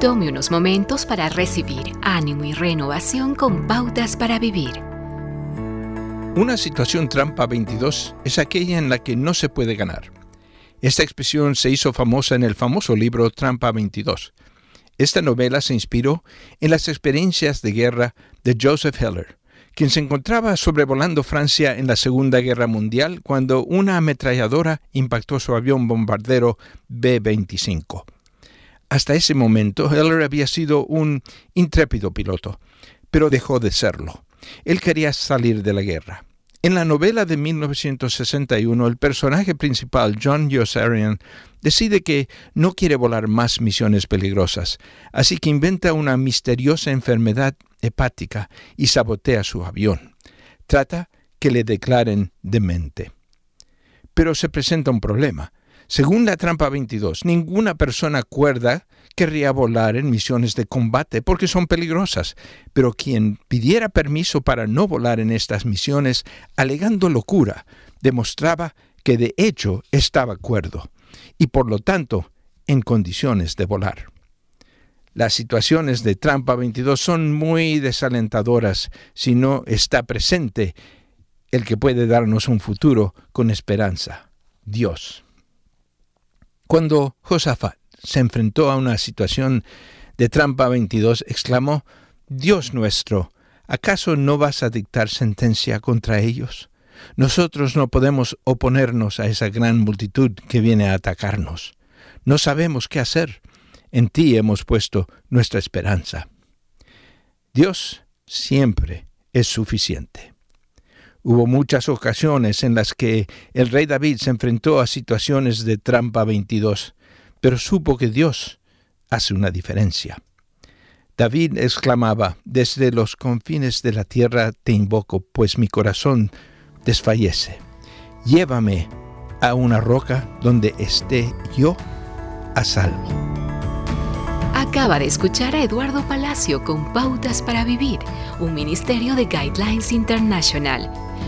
Tome unos momentos para recibir ánimo y renovación con pautas para vivir. Una situación trampa 22 es aquella en la que no se puede ganar. Esta expresión se hizo famosa en el famoso libro Trampa 22. Esta novela se inspiró en las experiencias de guerra de Joseph Heller, quien se encontraba sobrevolando Francia en la Segunda Guerra Mundial cuando una ametralladora impactó su avión bombardero B-25. Hasta ese momento, Heller había sido un intrépido piloto, pero dejó de serlo. Él quería salir de la guerra. En la novela de 1961, el personaje principal, John Yossarian, decide que no quiere volar más misiones peligrosas, así que inventa una misteriosa enfermedad hepática y sabotea su avión. Trata que le declaren demente. Pero se presenta un problema. Según la trampa 22, ninguna persona cuerda querría volar en misiones de combate porque son peligrosas, pero quien pidiera permiso para no volar en estas misiones, alegando locura, demostraba que de hecho estaba cuerdo y por lo tanto en condiciones de volar. Las situaciones de trampa 22 son muy desalentadoras si no está presente el que puede darnos un futuro con esperanza, Dios. Cuando Josafat se enfrentó a una situación de trampa 22, exclamó, Dios nuestro, ¿acaso no vas a dictar sentencia contra ellos? Nosotros no podemos oponernos a esa gran multitud que viene a atacarnos. No sabemos qué hacer. En ti hemos puesto nuestra esperanza. Dios siempre es suficiente. Hubo muchas ocasiones en las que el rey David se enfrentó a situaciones de trampa 22, pero supo que Dios hace una diferencia. David exclamaba, desde los confines de la tierra te invoco, pues mi corazón desfallece. Llévame a una roca donde esté yo a salvo. Acaba de escuchar a Eduardo Palacio con Pautas para Vivir, un ministerio de Guidelines International.